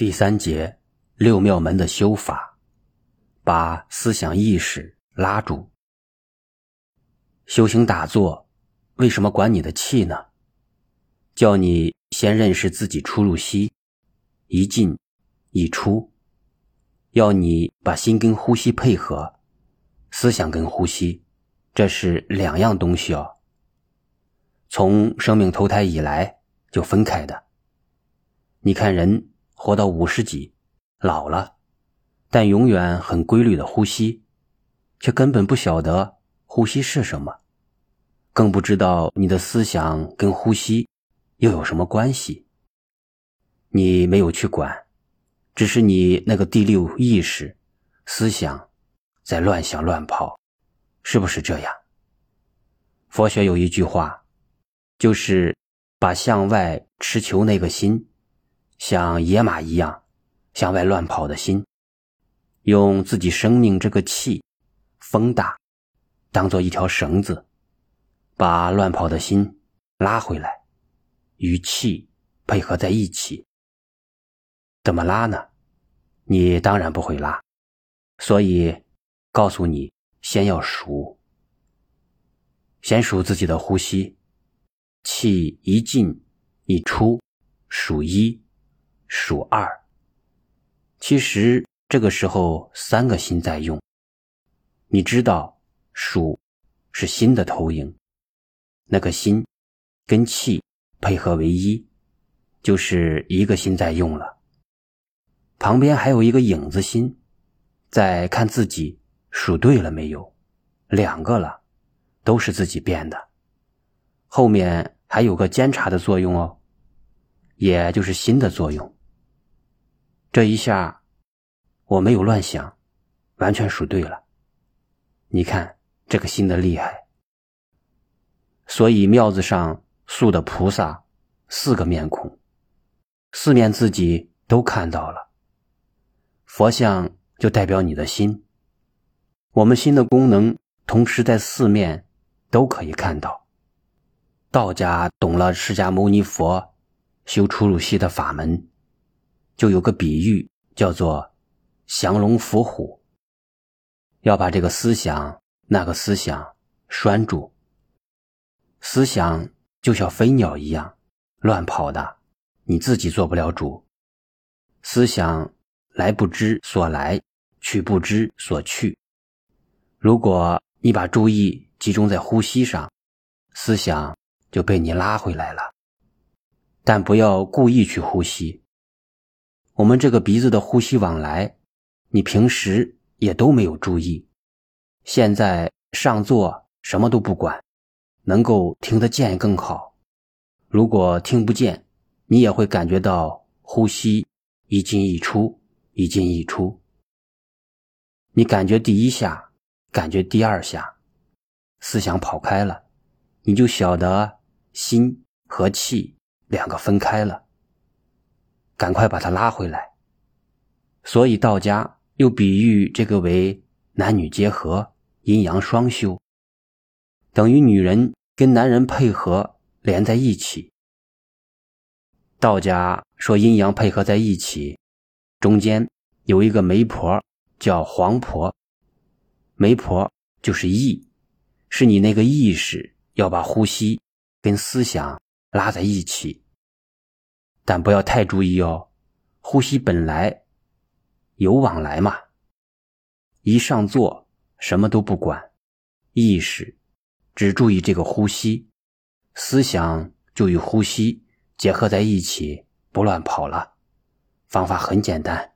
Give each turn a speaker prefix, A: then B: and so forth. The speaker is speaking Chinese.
A: 第三节六妙门的修法，把思想意识拉住。修行打坐，为什么管你的气呢？叫你先认识自己出入息，一进一出，要你把心跟呼吸配合，思想跟呼吸，这是两样东西哦。从生命投胎以来就分开的。你看人。活到五十几，老了，但永远很规律的呼吸，却根本不晓得呼吸是什么，更不知道你的思想跟呼吸又有什么关系。你没有去管，只是你那个第六意识思想在乱想乱跑，是不是这样？佛学有一句话，就是把向外持求那个心。像野马一样向外乱跑的心，用自己生命这个气风大，当做一条绳子，把乱跑的心拉回来，与气配合在一起。怎么拉呢？你当然不会拉，所以告诉你，先要数，先数自己的呼吸，气一进一出，数一。数二，其实这个时候三个心在用。你知道，数是心的投影，那个心跟气配合为一，就是一个心在用了。旁边还有一个影子心，在看自己数对了没有，两个了，都是自己变的。后面还有个监察的作用哦，也就是心的作用。这一下，我没有乱想，完全数对了。你看这个心的厉害。所以庙子上塑的菩萨四个面孔，四面自己都看到了。佛像就代表你的心，我们心的功能同时在四面都可以看到。道家懂了释迦牟尼佛修出入息的法门。就有个比喻，叫做“降龙伏虎”，要把这个思想、那个思想拴住。思想就像飞鸟一样乱跑的，你自己做不了主。思想来不知所来，去不知所去。如果你把注意集中在呼吸上，思想就被你拉回来了。但不要故意去呼吸。我们这个鼻子的呼吸往来，你平时也都没有注意。现在上座什么都不管，能够听得见更好。如果听不见，你也会感觉到呼吸一进一出，一进一出。你感觉第一下，感觉第二下，思想跑开了，你就晓得心和气两个分开了。赶快把他拉回来。所以道家又比喻这个为男女结合，阴阳双修，等于女人跟男人配合连在一起。道家说阴阳配合在一起，中间有一个媒婆叫黄婆，媒婆就是意，是你那个意识要把呼吸跟思想拉在一起。但不要太注意哦，呼吸本来有往来嘛。一上座什么都不管，意识只注意这个呼吸，思想就与呼吸结合在一起，不乱跑了。方法很简单。